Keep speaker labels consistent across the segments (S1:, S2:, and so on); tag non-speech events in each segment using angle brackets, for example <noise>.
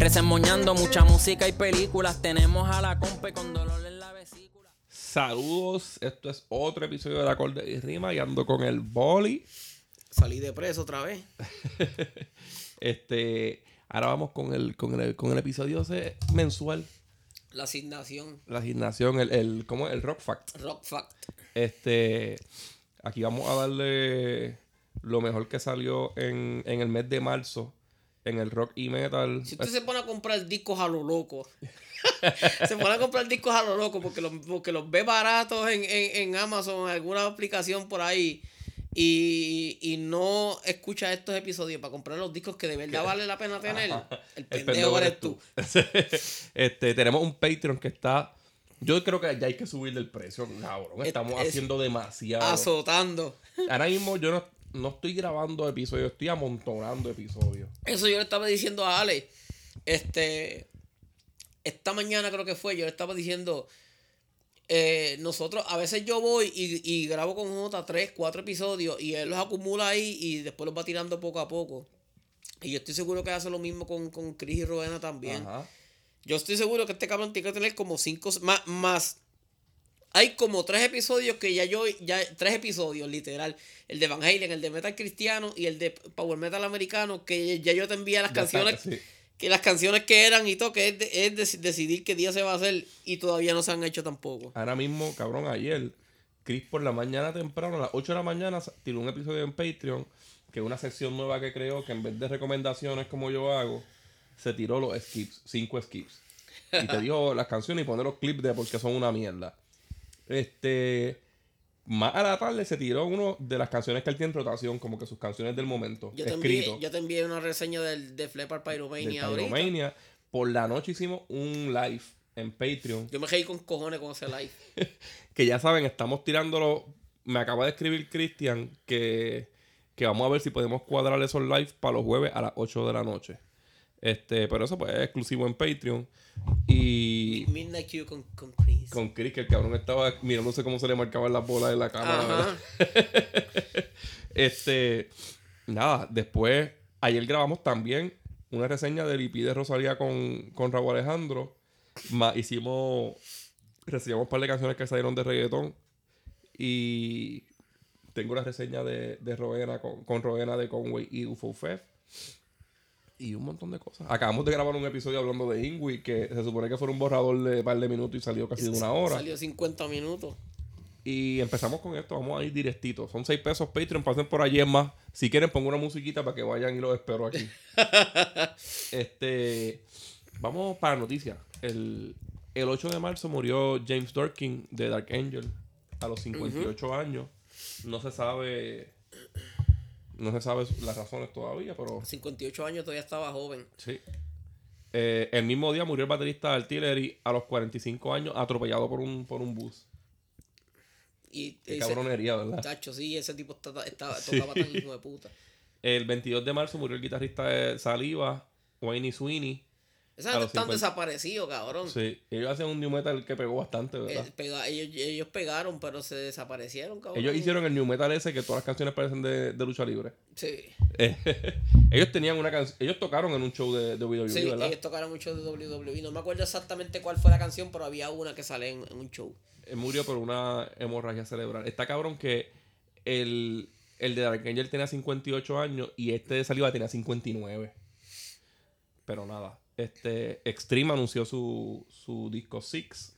S1: Resemoñando mucha música y películas. Tenemos a la compa con dolor en la vesícula.
S2: Saludos, esto es otro episodio de Acorde y Rima y ando con el boli.
S3: Salí de preso otra vez. <laughs>
S2: Este, ahora vamos con el, con el, con el episodio ese mensual,
S3: La asignación
S2: la asignación, el, el, ¿cómo es? El Rock Fact.
S3: Rock Fact.
S2: Este, aquí vamos a darle lo mejor que salió en, en el mes de marzo en el rock y metal.
S3: Si usted se pone a comprar discos a lo loco, <laughs> se pone a comprar discos a lo loco porque los, porque los ve baratos en, en, en Amazon, en alguna aplicación por ahí, y, y no escucha estos episodios para comprar los discos que de verdad vale la pena tener, el pendejo eres tú. <laughs>
S2: este, tenemos un Patreon que está. Yo creo que ya hay que subirle el precio, cabrón.
S3: Es-
S2: Estamos
S3: es-
S2: haciendo demasiado.
S3: Azotando.
S2: Ahora mismo yo no, no estoy grabando episodios, estoy amontonando episodios.
S3: Eso yo le estaba diciendo a Ale. Este. Esta mañana creo que fue, yo le estaba diciendo. eh, nosotros, a veces yo voy y, y grabo con J tres, cuatro episodios y él los acumula ahí y después los va tirando poco a poco. Y yo estoy seguro que hace lo mismo con, con Chris y Rowena también.
S2: Ajá.
S3: Yo estoy seguro que este cabrón tiene que tener como cinco más, más. Hay como tres episodios que ya yo, ya tres episodios literal. El de Van Halen, el de Metal Cristiano y el de Power Metal Americano, que ya yo te envié las canciones,
S2: sí.
S3: que las canciones que eran y todo, que es, de- es deci- decidir qué día se va a hacer y todavía no se han hecho tampoco.
S2: Ahora mismo, cabrón, ayer, Chris por la mañana temprano, a las 8 de la mañana, tiró un episodio en Patreon, que es una sección nueva que creó, que en vez de recomendaciones como yo hago, se tiró los skips, cinco skips. Y te <laughs> dio las canciones y pone los clips de porque son una mierda. Este. Más a la tarde se tiró uno de las canciones que él tiene en rotación, como que sus canciones del momento,
S3: Yo te, envié,
S2: escrito.
S3: yo te envié una reseña del, de Flepper
S2: del
S3: Pyromania ahorita.
S2: Pyromania. Por la noche hicimos un live en Patreon.
S3: Yo me reí con cojones con ese live. <laughs>
S2: que ya saben, estamos tirándolo. Me acaba de escribir Cristian que, que vamos a ver si podemos cuadrar esos live para los jueves a las 8 de la noche. Este, pero eso pues es exclusivo en Patreon. Y
S3: Midnight Q con, con Chris.
S2: con Chris, que el cabrón estaba mirándose cómo se le marcaban las bolas en la cámara. <laughs> Este, nada, después, ayer grabamos también una reseña del IP de Rosalía con, con Raúl Alejandro. Ma- hicimos, reseñamos un par de canciones que salieron de reggaetón. Y tengo la reseña de, de Roena con, con Roena de Conway y UFO Fef. Y un montón de cosas. Acabamos de grabar un episodio hablando de Ingui, que se supone que fue un borrador de un par de minutos y salió casi de una hora.
S3: Salió 50 minutos.
S2: Y empezamos con esto, vamos a ir directito. Son 6 pesos Patreon, pasen por allí es más. Si quieren, pongo una musiquita para que vayan y los espero aquí. <laughs> este, vamos para noticias. El, el 8 de marzo murió James Dorkin de Dark Angel a los 58 años. No se sabe, no se sabe las razones todavía, pero
S3: 58 años todavía estaba joven.
S2: sí. Eh, el mismo día murió el baterista de Artillery a los 45 años atropellado por un, por un bus.
S3: Y
S2: Qué
S3: ese-
S2: cabronería, ¿verdad?
S3: Tacho, sí, ese tipo está- estaba,
S2: Sí.
S3: tocaba tan hijo de puta.
S2: El 22 de marzo murió el guitarrista de Saliva, Wayne Sweeney.
S3: Esa gente están
S2: 50.
S3: desaparecidos, cabrón.
S2: Sí, ellos hacen un new metal que pegó bastante,
S3: Eh,
S2: ¿verdad?
S3: pega- ellos, ellos pegaron, pero se desaparecieron, cabrón.
S2: ellos hicieron el new metal ese que todas las canciones parecen de, de lucha libre.
S3: Sí,
S2: Eh, <laughs> ellos tenían una canción, ellos tocaron en un show de, de WWE,
S3: sí
S2: ¿verdad?
S3: ellos tocaron mucho de WWE. No me acuerdo exactamente cuál fue la canción, pero había una que sale en, en un show.
S2: Él murió por una hemorragia cerebral. Está cabrón que el, el de Dark Angel tenía 58 años y este de Saliva tenía 59. Pero nada. Este Extreme anunció su, su disco Six.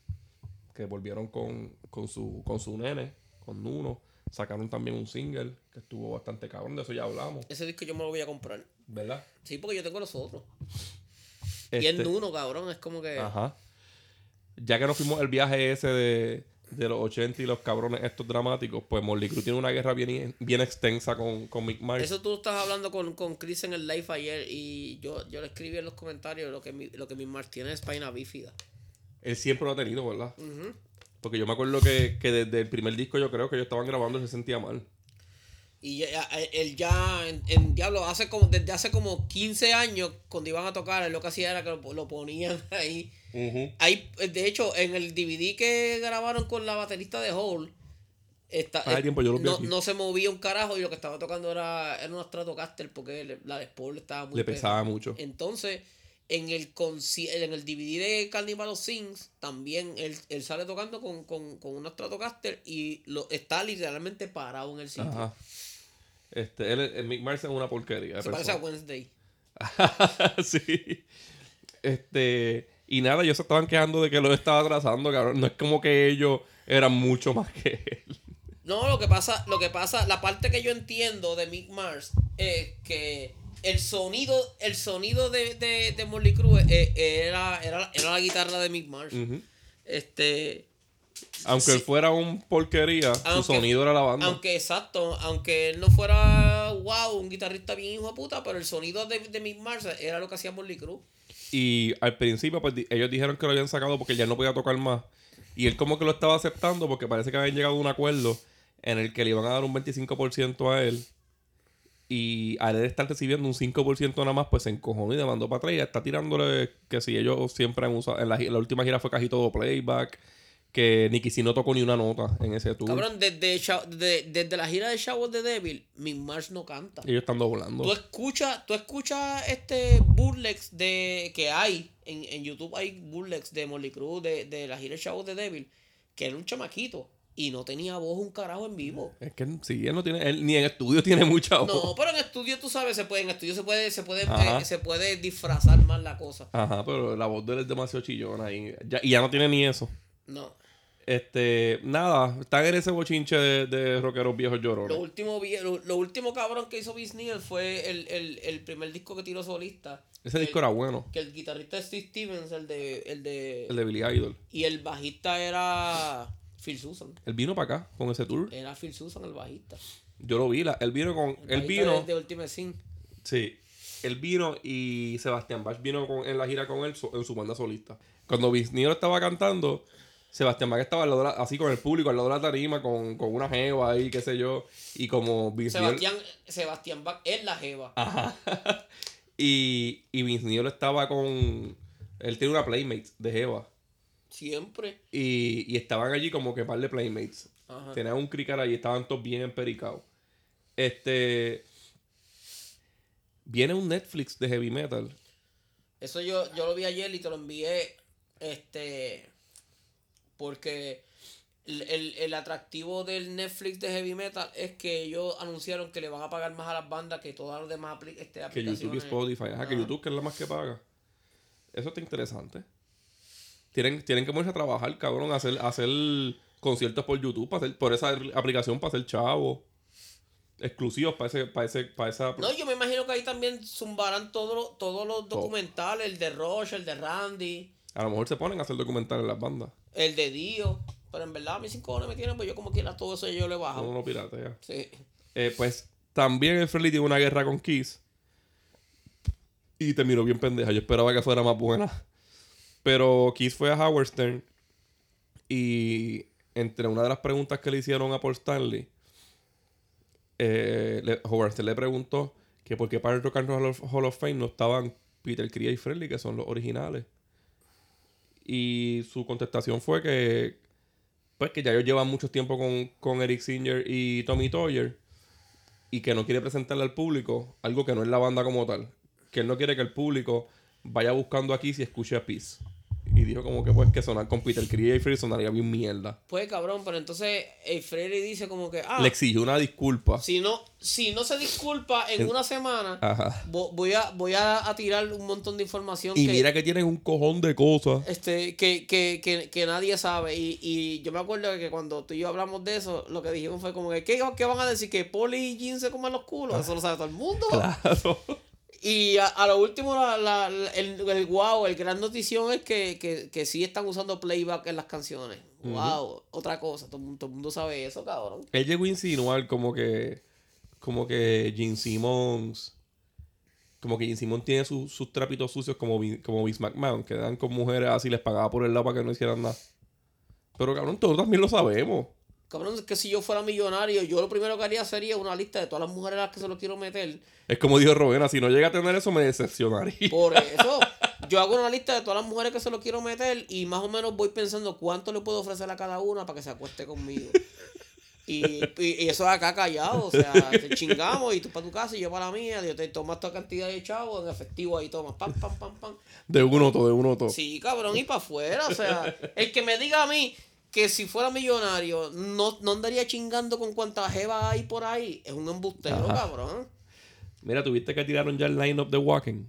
S2: Que volvieron con, con, su, con su nene, con Nuno. Sacaron también un single que estuvo bastante cabrón. De eso ya hablamos,
S3: Ese disco yo me lo voy a comprar.
S2: ¿verdad?
S3: Sí, porque yo tengo los otros. Y
S2: Este-
S3: el Nuno, cabrón, es como que.
S2: Ajá. Ya que nos fuimos el viaje ese de, de los 80 y los cabrones estos dramáticos, pues Molly Crew tiene una guerra bien, bien extensa con, con Mick Mars.
S3: Eso tú estás hablando con, con Chris en el live ayer y yo, yo le escribí en los comentarios lo que mi, lo que mi Mars tiene es espina bífida.
S2: Él siempre lo ha tenido, ¿verdad? Porque yo me acuerdo que, que desde el primer disco yo creo que ellos estaban grabando y se sentía mal.
S3: Y ya- ya- él ya, en, en Diablo, hace como, desde hace como 15 años, cuando iban a tocar, él lo que hacía era que lo, lo ponían <laughs> ahí. Ahí, de hecho, en el DVD que grabaron con la baterista de Hole, eh,
S2: tiempo yo lo vi
S3: no, no se movía un carajo y lo que estaba tocando era, era una Stratocaster porque le- la de Paul estaba muy
S2: Le
S3: pe-
S2: pesaba mucho.
S3: Entonces, en el, en el DVD de Carnival of Sings, también él, él sale tocando con, con, con una Stratocaster y lo, está literalmente parado en el sitio.
S2: Ajá. Este, él, el Mick Mars es una porquería.
S3: Se parece a. Wednesday. <laughs>
S2: sí. Este. Y nada, ellos se estaban quejando de que lo estaba atrasando, cabrón. No es como que ellos eran mucho más que él.
S3: No, lo que pasa, lo que pasa, la parte que yo entiendo de Mick Mars es que el sonido, el sonido de, de, de Motley Crue eh, era, era, era la guitarra de Mick Mars. Este,
S2: Aunque él fuera un porquería, su sonido era la banda.
S3: aunque exacto, aunque él no fuera wow, un guitarrista bien hijo de puta, pero el sonido de, de Mick Mars era lo que hacía Motley Crue.
S2: Y al principio, pues ellos dijeron que lo habían sacado porque ya no podía tocar más. Y él como que lo estaba aceptando porque parece que habían llegado a un acuerdo en el que le iban a dar un 25% a él. Y al él estar recibiendo un 5% nada más, pues se encojonó y le mandó para atrás. Y está tirándole que si ellos siempre han usado. En la, gi- la última gira fue casi todo playback. Que Nicky si no tocó ni una nota en ese tour.
S3: Cabrón, desde, de- desde la gira de Shower de Devil, Mick Mars no canta.
S2: Ellos están doblando.
S3: Tú escuchas, tú escuchas este burlex de que hay en, en YouTube hay burlex de Molly Cruz de, de la gira Show de Devil, que era un chamaquito y no tenía voz un carajo en vivo.
S2: Es que sí, él no tiene. Él, ni en estudio <laughs> tiene mucha voz.
S3: No, pero en estudio tú sabes, se puede, en estudio se puede, se puede, eh, se puede disfrazar más la cosa.
S2: Ajá, pero la voz de él es demasiado chillona y ya, y ya no tiene ni eso.
S3: No.
S2: Este, nada, está en ese bochinche de, de rockeros viejos
S3: Lo
S2: llorones.
S3: último, vie- lo, lo último cabrón que hizo Vince fue el, el, el primer disco que tiró solista.
S2: Ese disco era bueno,
S3: Que el guitarrista es Steve Stevens, el de, el de,
S2: el de Billy Idol.
S3: y el bajista era Phil Susan.
S2: Él vino para acá con ese tour.
S3: Era Phil Susan el bajista.
S2: Yo lo vi, la, él vino con.
S3: El
S2: Él vino.
S3: de, de Ultimate Sin.
S2: Sí. Él vino y Sebastián Bach vino con- en la gira con él so- en su banda solista. Cuando Vince estaba cantando, Sebastián Bach estaba al lado de la- así con el público, al lado de la tarima, con, con una jeva ahí, qué sé yo. Y como Vince
S3: Sebastián, Sebastián Bach es la jeva.
S2: Ajá. <laughs> y, y Vince Neil estaba con. Él tiene una Playmate de Jeva.
S3: Siempre.
S2: Y, y estaban allí como que par de Playmates.
S3: Ajá.
S2: Tenían un cricar allí, estaban todos bien empericados. Este. Viene un Netflix de heavy metal.
S3: Eso yo, yo lo vi ayer y te lo envié. Este. Porque el, el- el atractivo del Netflix de Heavy Metal es que ellos anunciaron que le van a pagar más a las bandas que todas las demás apli- este,
S2: Que YouTube y
S3: aplicaciones.
S2: Spotify. Ajá, que. YouTube que es la más que paga. Eso está interesante. Tienen, tienen que ponerse a trabajar, cabrón, a hacer, hacer conciertos por YouTube, para hacer, por esa aplicación para hacer chavo. Exclusivos para ese, para ese, para esa.
S3: No, yo me imagino que ahí también zumbarán todos los- todos los documentales, el de Roche, el de Randy,
S2: A lo mejor se ponen a hacer documentales en las bandas.
S3: El de Dio. Pero en verdad a mí cinco cojones me tienen, pues yo como quiera todo eso yo le bajo.
S2: No, no piratea.
S3: Sí.
S2: Eh, pues también el Friendly tiene una guerra con Kiss. Y terminó bien pendeja. Yo esperaba que fuera más buena. Pero Kiss fue a Howard Stern. Y entre una de las preguntas que le hicieron a Paul Stanley, eh, le- Howard Stern le preguntó que por qué para el Rock and Roll Hall of Fame no estaban Peter Crea y Friendly, que son los originales. Y su contestación fue que pues que ya ellos llevan mucho tiempo con, con Eric Singer y Tommy Toyer y que no quiere presentarle al público algo que no es la banda como tal. Que él no quiere que el público vaya buscando aquí si escuche a Peace. Y dijo como que pues que sonar con Peter Crea y Freddie sonaría bien mierda.
S3: Pues cabrón, pero entonces Freddy dice como que, ah,
S2: Le exigió una disculpa.
S3: si no, si no se disculpa en una semana,
S2: Ajá.
S3: vo- voy a, voy a, a tirar un montón de información
S2: Y
S3: que,
S2: mira que tienen un cojón de cosas.
S3: este, que, que, que, que nadie sabe. Y, y yo me acuerdo que cuando tú y yo hablamos de eso, lo que dijimos fue como que, ¿qué, qué van a decir? ¿Que Poli y Jean se comen los culos? Eso lo sabe todo el mundo. <laughs>
S2: Claro.
S3: Y a, a lo último, la, la- la- el, el wow, el gran notición es que, que, que sí están usando playback en las canciones. Wow, otra cosa, todo, el mundo- todo el mundo sabe eso, cabrón.
S2: Él llegó a insinuar como que. Como que Gene Simmons. Como que Gene Simmons tiene sus- sus trapitos sucios como, como Vince McMahon, que dan con mujeres así, les pagaba por el lado para que no hicieran nada. Pero cabrón, todos también lo sabemos.
S3: Cabrón, es que si yo fuera millonario, yo lo primero que haría sería una lista de todas las mujeres a las que se lo quiero meter.
S2: Es como dijo Rowena, si no llega a tener eso me decepcionaría.
S3: Por <laughs> eso, yo hago una lista de todas las mujeres que se lo quiero meter y más o menos voy pensando cuánto le puedo ofrecer a cada una para que se acueste conmigo. Y, y, y eso acá callado, o sea, te chingamos y tú para tu casa y yo para la mía, yo te tomas toda cantidad de chavos en efectivo ahí tomas, pam, pam, pam, pam.
S2: De uno todo, de uno todo.
S3: Sí, cabrón, y para afuera, o sea, el que me diga a mí que si fuera millonario no, no andaría chingando con cuánta jeva hay por ahí, es un embustero,
S2: Ajá.
S3: cabrón.
S2: Mira, tuviste que tiraron ya el line-up de Walking.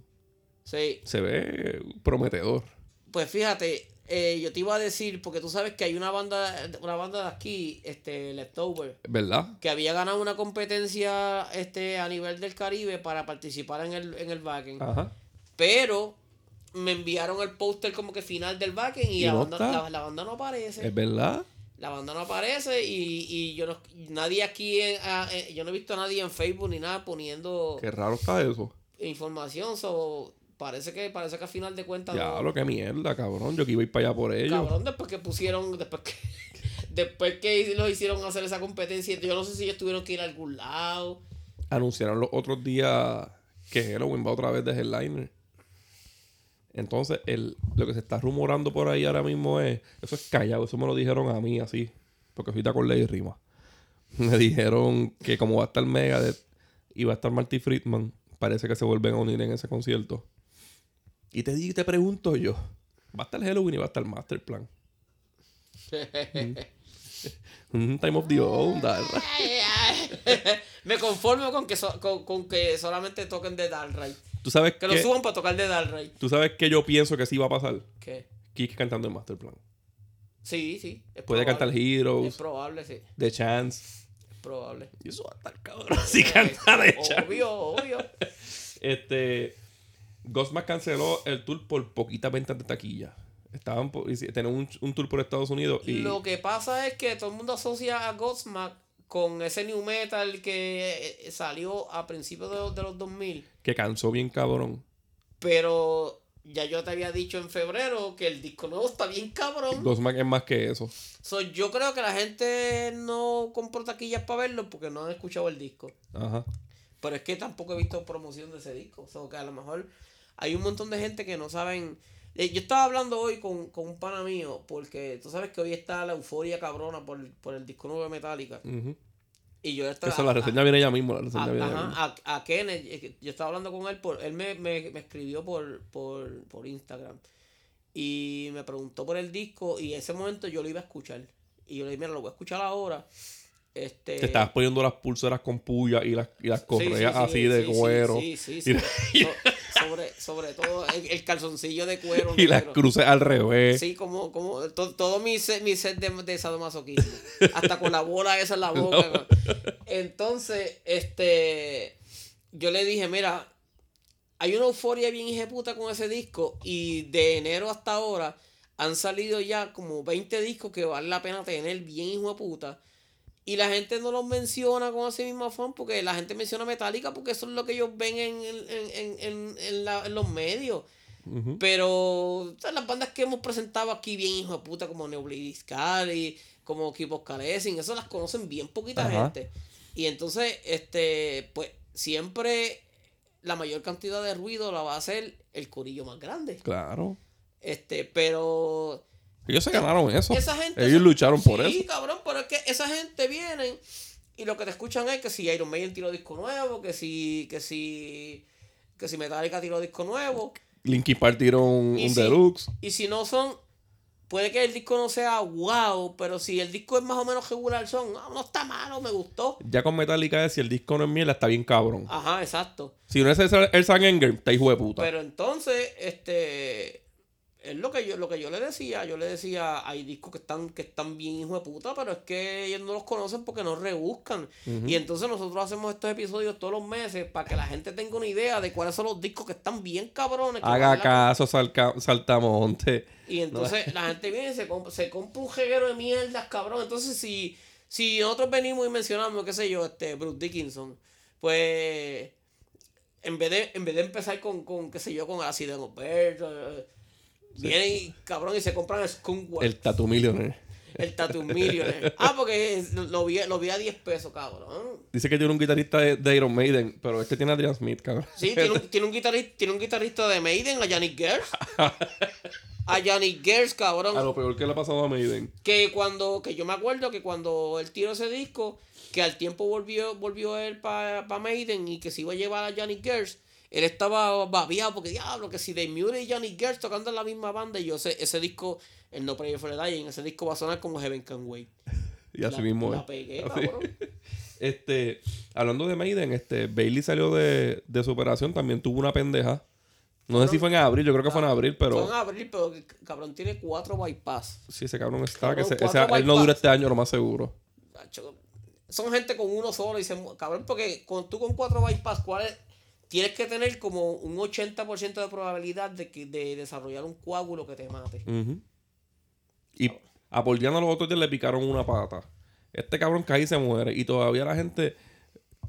S3: Sí,
S2: Se ve prometedor.
S3: Pues fíjate, eh, yo te iba a decir, porque tú sabes que hay una banda, una banda de aquí, este, Leftover,
S2: ¿Verdad?
S3: que había ganado una competencia este, a nivel del Caribe para participar en el, en el backing.
S2: Ajá.
S3: Pero me enviaron el póster como que final del backing y,
S2: ¿Y
S3: la,
S2: no
S3: banda, la, la banda no aparece.
S2: ¿Es verdad?
S3: La banda no aparece y, y yo no, nadie aquí, en- ah, eh, yo no he visto a nadie en Facebook ni nada poniendo
S2: Qué raro está eso.
S3: información. So, parece que parece que a final de cuentas
S2: Ya,
S3: no-
S2: lo que mierda, cabrón. Yo que iba a ir para allá por ellos.
S3: Cabrón, después que pusieron, después que, <laughs> después que los hicieron hacer esa competencia, yo no sé si ellos tuvieron que ir a algún lado.
S2: Anunciaron los otros días que Halloween va otra vez de headliner. Entonces, el, lo que se está rumorando por ahí ahora mismo es. Eso es callado, eso me lo dijeron a mí así. Porque ahorita con ley rima. <laughs> Me dijeron que como va a estar Megadeth y va a estar Marty Friedman, parece que se vuelven a unir en ese concierto. Y te digo, te pregunto yo: ¿va a estar Halloween y va a estar Masterplan? <laughs> Un time of the dale. <laughs>
S3: Me conformo con que, so- con, con que solamente toquen de Dalray.
S2: ¿Tú sabes
S3: Que lo suban para tocar de Dalray.
S2: ¿Tú sabes que yo pienso que sí va a pasar?
S3: ¿Qué?
S2: Kike cantando en Masterplan.
S3: Sí, sí. es
S2: Puede
S3: probable.
S2: cantar
S3: Es
S2: Heroes,
S3: probable, sí.
S2: The Chance.
S3: Es probable.
S2: Y eso va a estar cabrón si canta The Chance.
S3: Obvio, obvio. <laughs>
S2: Este. Ghostmask canceló el tour por poquitas ventas de taquilla. Estaban por, tenían un, un tour por Estados Unidos y.
S3: Lo que pasa es que todo el mundo asocia a Godsmack con ese new metal que eh, salió a principios de los, de los 2000.
S2: Que cansó bien cabrón.
S3: Pero ya yo te había dicho en febrero que el disco nuevo está bien cabrón.
S2: Ghostmask es más que eso.
S3: So, yo creo que la gente no compró taquillas para verlo porque no han escuchado el disco.
S2: Ajá.
S3: Pero es que tampoco he visto promoción de ese disco. O sea, que a lo mejor hay un montón de gente que no saben. Eh, Yo estaba hablando hoy con, con un pana mío porque tú sabes que hoy está la euforia cabrona por, por el disco nuevo de Metallica.
S2: Ujú.
S3: Y yo estaba.
S2: Eso, la reseña viene ya mismo. La
S3: a,
S2: viene
S3: ajá, a, a Kenneth, que yo estaba hablando con él, por, él me, me, me escribió por, por, por Instagram y me preguntó por el disco y en ese momento yo lo iba a escuchar. Y yo le dije, mira, lo voy a escuchar ahora. Este,
S2: Te estabas poniendo las pulseras con puya y las, y las correas
S3: sí, sí,
S2: así de
S3: sí,
S2: cuero.
S3: Sí, sí,
S2: Y-
S3: sí. <laughs> So- sobre, sobre todo el, el calzoncillo de cuero.
S2: Y las cruces al revés.
S3: Sí, como, como to- todo mi set, mi set de, de sadomasoquismo. Hasta con la bola esa en la <laughs> boca. Entonces, este. Yo le dije, mira, hay una euforia bien hijeputa con ese disco. Y de enero hasta ahora han salido ya como 20 discos que vale la pena tener bien hijo de puta. Y la gente no los menciona con ese mismo afán porque la gente menciona Metallica porque eso es lo que ellos ven en, en, en, en, en la- en los medios. Pero o sea, las bandas que hemos presentado aquí bien hijo de puta como Neoblis Cali, como Keep Carecing, eso las conocen bien poquita gente. Y entonces, este, pues siempre la mayor cantidad de ruido la va a hacer el corillo más grande.
S2: Claro.
S3: Este, pero
S2: Ellos se ganaron eso.
S3: esa gente
S2: Ellos lucharon por
S3: sí,
S2: eso.
S3: cabrón, pero es que esa gente viene y lo que te escuchan es que si Iron Maiden tiró disco nuevo, que si que si que si Metallica tiró disco nuevo.
S2: Linkin Park tiró un,
S3: Y
S2: un
S3: si-
S2: deluxe.
S3: Y si no son, puede que el disco no sea wow, pero si el disco es más o menos regular, son, "Ah, no está malo, me gustó.
S2: Ya con Metallica es si el disco no es mierda, está bien cabrón.
S3: Ajá, exacto.
S2: Si no es el, el Sang Anger, está hijo de puta.
S3: Pero entonces, este, es lo que yo, lo que yo le decía, yo le decía, hay discos que están, que están bien hijo de puta, pero es que ellos no los conocen porque no rebuscan. Y entonces nosotros hacemos estos episodios todos los meses para que la gente tenga una idea de cuáles son los discos que están bien cabrones. que
S2: Haga caso, salca- saltamonte.
S3: y entonces la gente viene y se, comp- se compra un jeguero de mierdas, cabrón. Entonces, si, si nosotros venimos y mencionamos, qué sé yo, este Bruce Dickinson, pues en vez de, en vez de empezar con, con qué sé yo, con Accident of Birth, vienen y cabrón y se compran el Skunkworks,
S2: El
S3: el,
S2: Tattoo Millionaire. <laughs>
S3: Tattoo Millionaire. Ah, porque lo, lo vi, lo vi a 10 pesos, cabrón.
S2: Dice que tiene un guitarrista de, de Iron Maiden, pero este tiene a Adrian Smith, cabrón.
S3: Sí, tiene un, <laughs> tiene un guitarrista, tiene un guitarrista de Maiden, a Yannick Gers. <laughs> A Yannick Gers, cabrón.
S2: A lo peor que le ha pasado a Maiden.
S3: que cuando que yo me acuerdo que cuando él tiró ese disco que al tiempo volvió volvió él para pa Maiden y que se iba a llevar a Johnny Gers él estaba babiado porque diablo que si Dave Muir y Johnny Gers tocando en la misma banda y yo sé ese disco el No Prayer for the Dying ese disco va a sonar como Heaven Can Wait
S2: Y así
S3: La-
S2: mismo
S3: la
S2: es.
S3: pegué,
S2: Así. <laughs> Este, hablando de Maiden, este, Bailey salió de, de su operación, también tuvo una pendeja. No sé si fue en abril, yo creo que fue en abril,
S3: fue en
S2: pero
S3: abril pero cabrón tiene cuatro bypass
S2: sí, ese cabrón está,
S3: Cabrón,
S2: que ese- él no dura este año, lo más seguro.
S3: Son gente con uno solo y se cabrón porque con tú con cuatro bypass cuáles tienes que tener como un 80% de probabilidad de que de desarrollar un coágulo que te mate
S2: Ujú. Y a los otros días le picaron una pata. Este cabrón cae y se muere. Y todavía la gente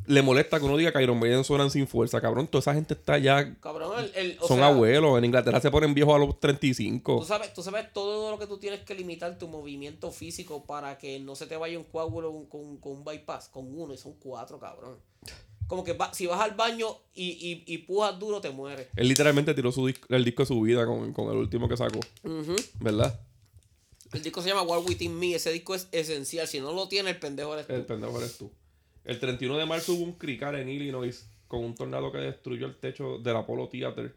S2: le molesta que uno diga que Iron Maiden suenan sin fuerza. Cabrón, toda esa gente está ya...
S3: Cabrón, el, el- o
S2: son
S3: sea,
S2: abuelos. En Inglaterra se ponen viejos a los
S3: Tú
S2: 35.
S3: sabes, tú sabes todo lo que tú tienes que limitar tu movimiento físico para que no se te vaya un coágulo con, con, con un bypass, con uno, y son cuatro, cabrón. Como que va- si vas al baño y, y, y pujas duro, te mueres.
S2: Él literalmente tiró su el disco de su vida con, con el último que sacó. ¿Verdad?
S3: El disco se llama War Within Me, ese disco es esencial. Si no lo tiene, el pendejo eres tú.
S2: El pendejo eres tú. El 31 de marzo hubo un crical en Illinois con un tornado que destruyó el techo del Apollo Theater,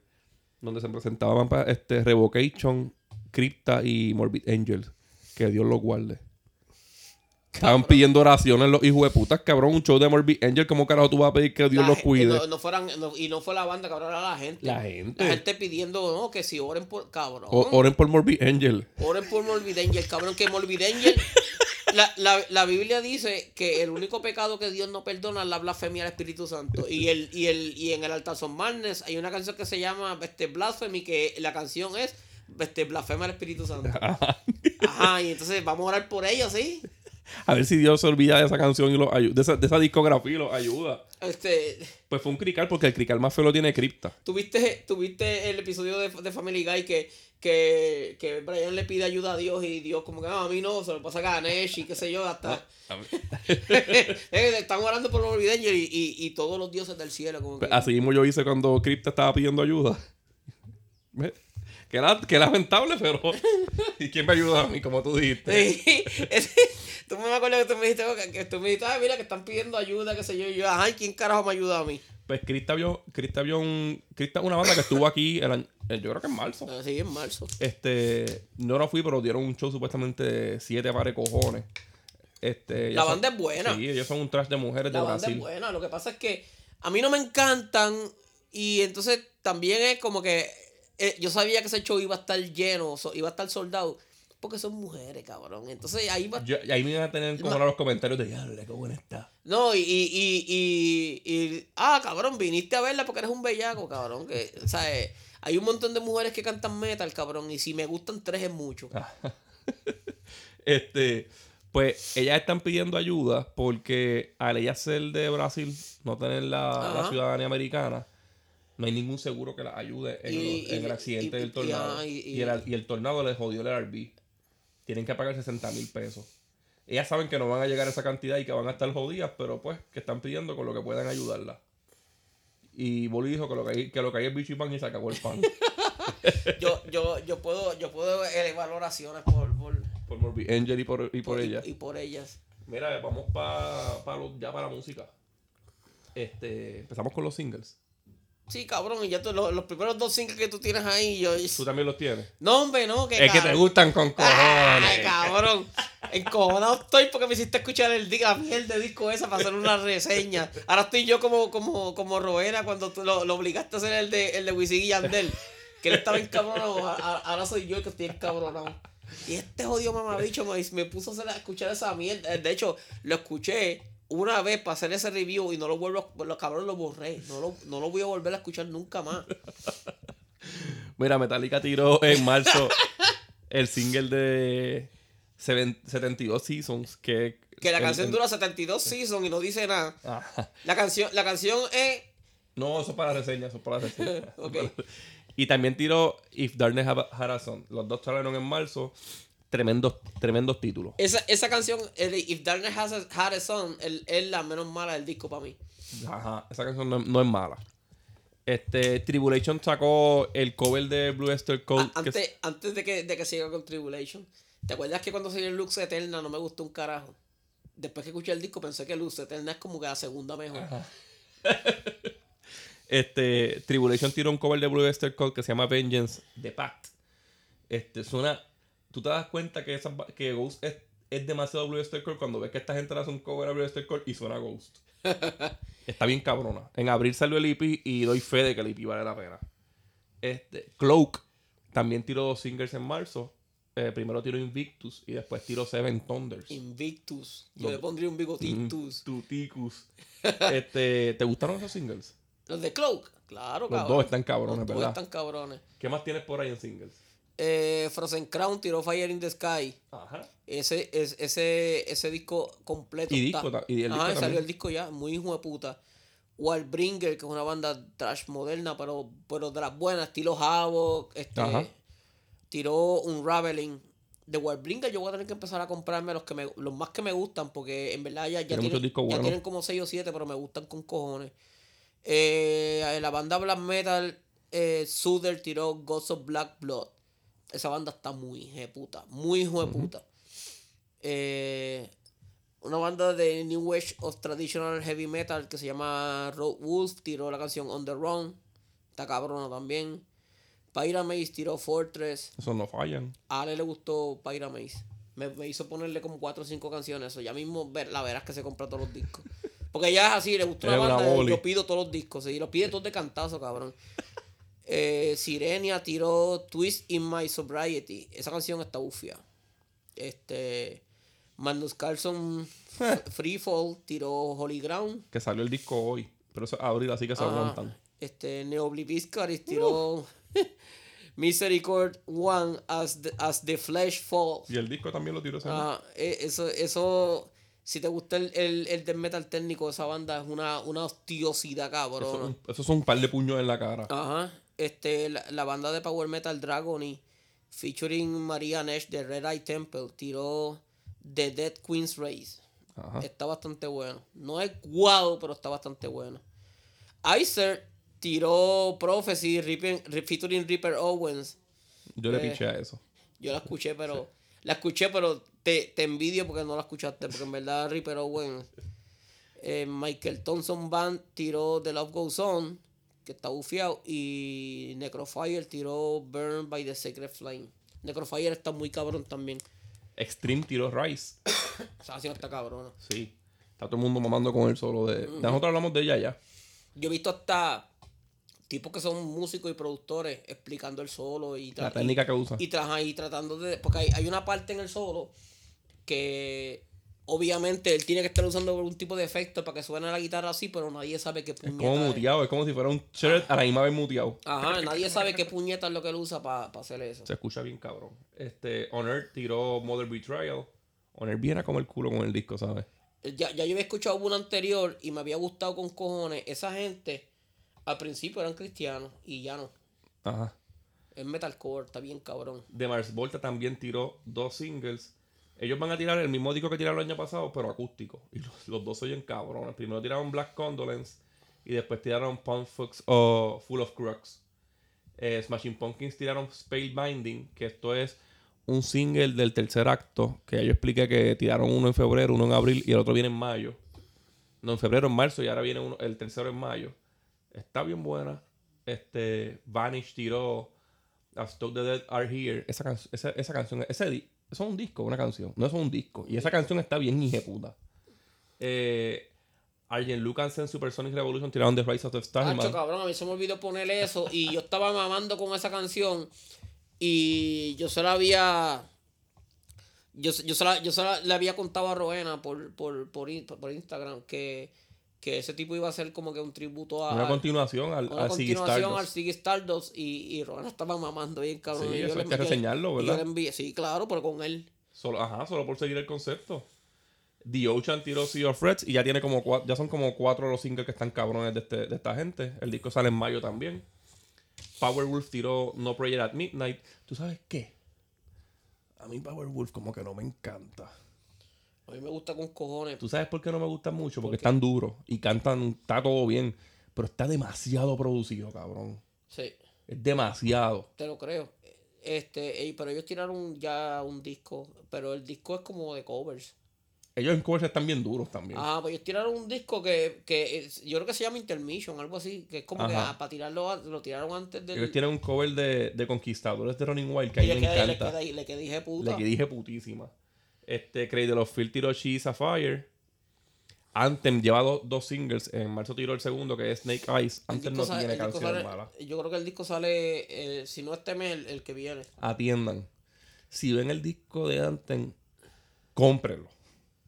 S2: donde se presentaban pa- este, Revocation, Crypta y Morbid Angels. Que Dios los guarde. Estaban pidiendo oraciones los hijos de putas, cabrón. Un show de Morbid Angel, ¿cómo carajo tú vas a pedir que Dios
S3: La
S2: los cuide?
S3: No, no fueran, no- y no fue la banda, cabrón, era la gente.
S2: La gente.
S3: La gente pidiendo, no, que si oren por. Cabrón.
S2: O- oren por Morbid Angel.
S3: Oren por Morbid Angel, cabrón, que Morbid Angel. La, la, la Biblia dice que el único pecado que Dios no perdona es la blasfemia al Espíritu Santo. Y el, y el, y en el altar son Madness hay una canción que se llama este, Blasphemy, que la canción es este, blasfema al Espíritu Santo. <laughs> Ajá, y entonces vamos a orar por ellos, ¿sí?
S2: A ver si Dios se olvida de esa canción y los ayuda, de esa, de esa discografía y los ayuda.
S3: Este,
S2: Pues fue un crical porque el crical más feo lo tiene Crypta.
S3: ¿tuviste, tuviste el episodio de, de Family Guy que, que, que Brian le pide ayuda a Dios y Dios como que "Ah, a mí no, se lo pasa a Ganesh y qué sé yo, hasta... <laughs> Eh, Están orando por los olvideños y, y, y todos los dioses del cielo. Como que,
S2: Pues Así mismo yo hice cuando Crypta estaba pidiendo ayuda. <laughs> Que, la- que lamentable, pero. ¿Y quién me ayuda a mí, como tú dijiste?
S3: Sí, tú me acuerdo que tú me dijiste que, tú me dijiste, "Ay, mira que están pidiendo ayuda, qué sé yo. Y yo, ay, ¿quién carajo me ayuda a mí?
S2: Pues Crypta vio, Crypta vio un. Crypta es una banda que estuvo aquí, el año- eh, yo creo que en marzo.
S3: Así en marzo.
S2: Este. No lo fui, pero dieron un show supuestamente de siete pares de cojones. Este,
S3: La banda
S2: son-
S3: es buena.
S2: Sí, ellos son un trash de mujeres
S3: La
S2: de
S3: banda
S2: Brasil.
S3: es buena. Lo que pasa es que a mí no me encantan. Y entonces también es como que eh, yo sabía que ese show iba a estar lleno, so- iba a estar soldado. Porque son mujeres, cabrón. Entonces ahí va.
S2: Yo- y ahí me iban a tener como
S3: Ma-
S2: los comentarios de diablo, qué buena está.
S3: No, y, y, y, y, y- Ah, cabrón, viniste a verla porque eres un bellaco, cabrón. Que, o sea, eh, hay un montón de mujeres que cantan metal, cabrón. Y si me gustan tres es mucho. <laughs>
S2: Este, pues ellas están pidiendo ayuda porque al ella ser de Brasil, no tener la, ciudadanía americana, no hay ningún seguro que las ayude en,
S3: Y-
S2: el accidente
S3: y-
S2: del tornado. Y, el, y el tornado les jodió el RV. Tienen que pagar 60 mil pesos. Ellas saben que no van a llegar a esa cantidad y que van a estar jodidas, pero pues que están pidiendo con lo que puedan ayudarla. Y Boli dijo que lo que hay, que lo que hay es bicho y pan y se acabó el pan. <laughs>
S3: Yo, yo, yo puedo, yo puedo elevar oraciones por, por,
S2: por Morbid Angel y por, y por
S3: y-
S2: ella.
S3: y por ellas.
S2: Mira, vamos pa, pa ya para la música. Este, empezamos con los singles.
S3: Sí, cabrón, y ya tú, los, los primeros dos singles que tú tienes ahí, yo...
S2: Tú también los tienes.
S3: No, hombre, no, que
S2: Es que te
S3: cabrón.
S2: gustan con
S3: Ay,
S2: cojones.
S3: cabrón. Encojonado estoy porque me hiciste escuchar el la mierda de disco esa para hacer una reseña. Ahora estoy yo como, como, como Roena cuando tú lo, lo obligaste a hacer el de, el de Wisin y Yandel. que él estaba encabronado, ahora soy yo el que estoy encabronado. Y este jodido mamabicho me, me puso a, hacer- a escuchar esa mierda. De hecho, lo escuché una vez para hacer ese review y no lo vuelvo a, los cabrones lo borré. No lo, no lo voy a volver a escuchar nunca más. <laughs>
S2: Mira, Metallica tiró en marzo el single de Seven- 72 Seasons. Que,
S3: Que la canción dura 72 seasons y no dice nada.
S2: Ajá.
S3: La canción, la canción es.
S2: No, eso es para reseña, eso es para reseña. <laughs>
S3: Ok.
S2: Y también tiró If Darkness Had Had a Son. Los dos salieron en marzo. Tremendos, tremendos títulos.
S3: Esa, esa canción, el If Darkness Has a, Had a Son, es la menos mala del disco para mí.
S2: Ajá, esa canción no, no es mala. Este, Tribulation sacó el cover de Blue Esther Code.
S3: A-
S2: que es-
S3: antes, antes de que, de que siga con Tribulation, ¿te acuerdas que cuando salió Lux Eterna no me gustó un carajo? Después que escuché el disco pensé que Lux Eterna es como que la segunda mejor. <laughs>
S2: Este, Tribulation tiró un cover de Blue Esther Code que se llama Vengeance de Pact. Este, suena. Tú te das cuenta que, esa, que Ghost es, es demasiado Blue Esther Code cuando ves que esta gente le hace un cover a Blue Esther Code y suena Ghost. <laughs> Está bien cabrona. En abril salió el EP y doy fe de que el EP vale la pena. Este, Cloak también tiró dos singles en marzo. Eh, primero tiró Invictus y después tiró Seven Thunders.
S3: Invictus. Yo
S2: No.
S3: le pondría un bigotitus.
S2: Tuticus. <laughs> Este, ¿Te gustaron esos singles?
S3: Los de Cloak. Claro,
S2: Los
S3: cabrón.
S2: dos están cabrones,
S3: Los dos
S2: ¿verdad?
S3: están cabrones.
S2: ¿Qué más tienes por ahí en singles?
S3: Eh, Frozen Crown tiró Fire in the Sky.
S2: Ajá.
S3: Ese, es, ese, ese disco completo.
S2: Y
S3: está.
S2: disco y el
S3: Ajá, salió el disco ya, muy hijo de puta. Wallbringer, que es una banda trash moderna, pero, pero de las buenas, estilo Havoc, este,
S2: Ajá.
S3: tiró un Raveling. De Wallbringer yo voy a tener que empezar a comprarme los que me, los más que me gustan, porque en verdad ya, ya, tienen, ya como 6 o 7, pero me gustan con cojones. Eh, la banda Black Metal, eh, Soother tiró Ghosts of Black Blood. Esa banda está muy hijo de puta, muy hijo de puta. Eh, una banda de New Age of Traditional Heavy Metal que se llama Road Wolf tiró la canción On the Run. Está cabrona también. Pyramaze tiró Fortress.
S2: Esos no fallan.
S3: A Ale le gustó Pyramaze. Me, me hizo ponerle como 4 o 5 canciones. Eso ya mismo ver, la verás que se compra todos los discos. Porque ya es así, le gustó una banda. Yo pido todos los discos. Y los pide todos de cantazo, cabrón. Eh, Sirenia tiró Twist in My Sobriety. Esa canción está ufia. Este. Magnus Carlson <laughs> Free Fall tiró Holy Ground.
S2: Que salió el disco hoy. Pero eso es abril, así que se
S3: Ajá.
S2: aguantan.
S3: Este, Neobliviscaris tiró <laughs> Misericord One as the, as the Flesh Falls.
S2: Y el disco también lo tiró ese año.
S3: Ah, eh, eso, eso, si te gusta el, el, el death metal técnico de esa banda, es una, una hostiosidad,
S2: Eso, es
S3: cabrón.
S2: un- eso son un par de puños en la cara.
S3: Ajá. Este, la, la banda de Power Metal Dragony, featuring Maria Nash de Red Eye Temple, tiró The Dead Queen's Race.
S2: Ajá.
S3: Está bastante bueno. No es guau, pero está bastante bueno. Icer tiró Prophecy featuring Reaper Owens.
S2: Yo le
S3: eh,
S2: piché a eso.
S3: Yo la escuché, pero. La escuché, pero te, te envidio porque no la escuchaste. Porque en verdad Reaper Owens. eh, Michael Thompson Band tiró The Love Goes On. Que está bufiado. Y Necrofire tiró Burn by the Sacred Flame. Necrofire está muy cabrón también.
S2: Extreme tiró Rise. <coughs>
S3: Esa canción está cabrona.
S2: Sí. Está todo el mundo mamando con el solo de. de Nosotros hablamos de ella ya.
S3: Yo he visto hasta tipos que son músicos y productores explicando el solo y
S2: La técnica que usa.
S3: y, y, tra- y tratando de porque hay, hay una parte en el solo que obviamente él tiene que estar usando algún tipo de efecto para que suene la guitarra así pero nadie sabe qué
S2: Es
S3: puñeta
S2: como muteado. Es como si fuera un shirt a la misma vez muteado.
S3: ajá nadie sabe qué puñeta es lo que él usa para hacer eso
S2: Se escucha bien cabrón. Este, Honor tiró Mother Betrayal. Honor viene a comer culo con el disco, ¿sabes?
S3: ya, ya yo había escuchado uno anterior y me había gustado con cojones esa gente al principio eran cristianos y ya no
S2: Ajá.
S3: es metalcore está bien cabrón
S2: De Mars Volta también tiró dos singles. Ellos van a tirar el mismo disco que tiraron el año pasado, pero acústico. Y los, los dos oyen cabrones. Primero tiraron Black Condolence y después tiraron Punk Fucks o Full of Crux. Eh, Smashing Pumpkins tiraron Spellbinding, que esto es un single del tercer acto, que yo expliqué que tiraron uno en febrero, uno en abril y el otro viene en mayo. No, en febrero, en marzo y ahora viene uno, el tercero en mayo. Está bien buena. Este, Vanish tiró the Dead Are Here. Esa, esa, esa canción, ese eso es un disco, una canción. No es un disco. Y esa canción está bien hijeputa. Eh, Arjen Lucas en Supersonic Revolution tiraron The Rise of the Stars.
S3: Hacho, cabrón, a mí se me olvidó poner eso y yo estaba mamando con esa canción y yo se la había... Yo, yo, se la, yo se la- le había contado a Roena por, por, por, por Instagram que, que ese tipo iba a ser como que un tributo a...
S2: Una continuación al,
S3: una
S2: al
S3: continuación al. Ziggy Stardust y, y Roena estaba mamando bien, cabrón.
S2: Sí,
S3: y yo
S2: eso
S3: le
S2: hay que reseñarlo, ¿verdad?
S3: Yo le envié, sí, claro, pero con él.
S2: Solo, ajá, solo por seguir el concepto. The Ocean tiró Sea of Frets y ya tiene como ya son como cuatro de los singles que están cabrones de, este- de esta gente. El disco sale en mayo también. Powerwolf tiró No Prayer at Midnight. ¿Tú sabes qué? A mí Powerwolf como que no me encanta.
S3: A mí me gusta con cojones.
S2: ¿Tú sabes por qué no me gusta mucho? Porque están duros y cantan, está todo bien. Pero está demasiado producido, cabrón.
S3: Sí,
S2: Es demasiado.
S3: te lo creo. Este, pero ellos tiraron ya un disco, pero el disco es como de covers.
S2: Ellos en covers están bien duros también.
S3: Ah, pues ellos tiraron un disco que, que es- yo creo que se llama Intermission, algo así, que es como que ah, para tirarlo, lo tiraron antes del...
S2: Ellos tienen un cover de, de Conquistadores de Running Wild que a mí me
S3: le
S2: encanta.
S3: le quedé dije puta.
S2: Le que dije putísima. Este, Cradle of Filth tiró She's a Fire. Anthem lleva do- dos singles. En marzo tiró el segundo, que es Snake Eyes. Anthem no
S3: sale-
S2: tiene canciones malas.
S3: Yo creo que el disco sale, eh, si no este mes, el, el que viene.
S2: Atiendan. Si ven el disco de Anthem, cómprenlo.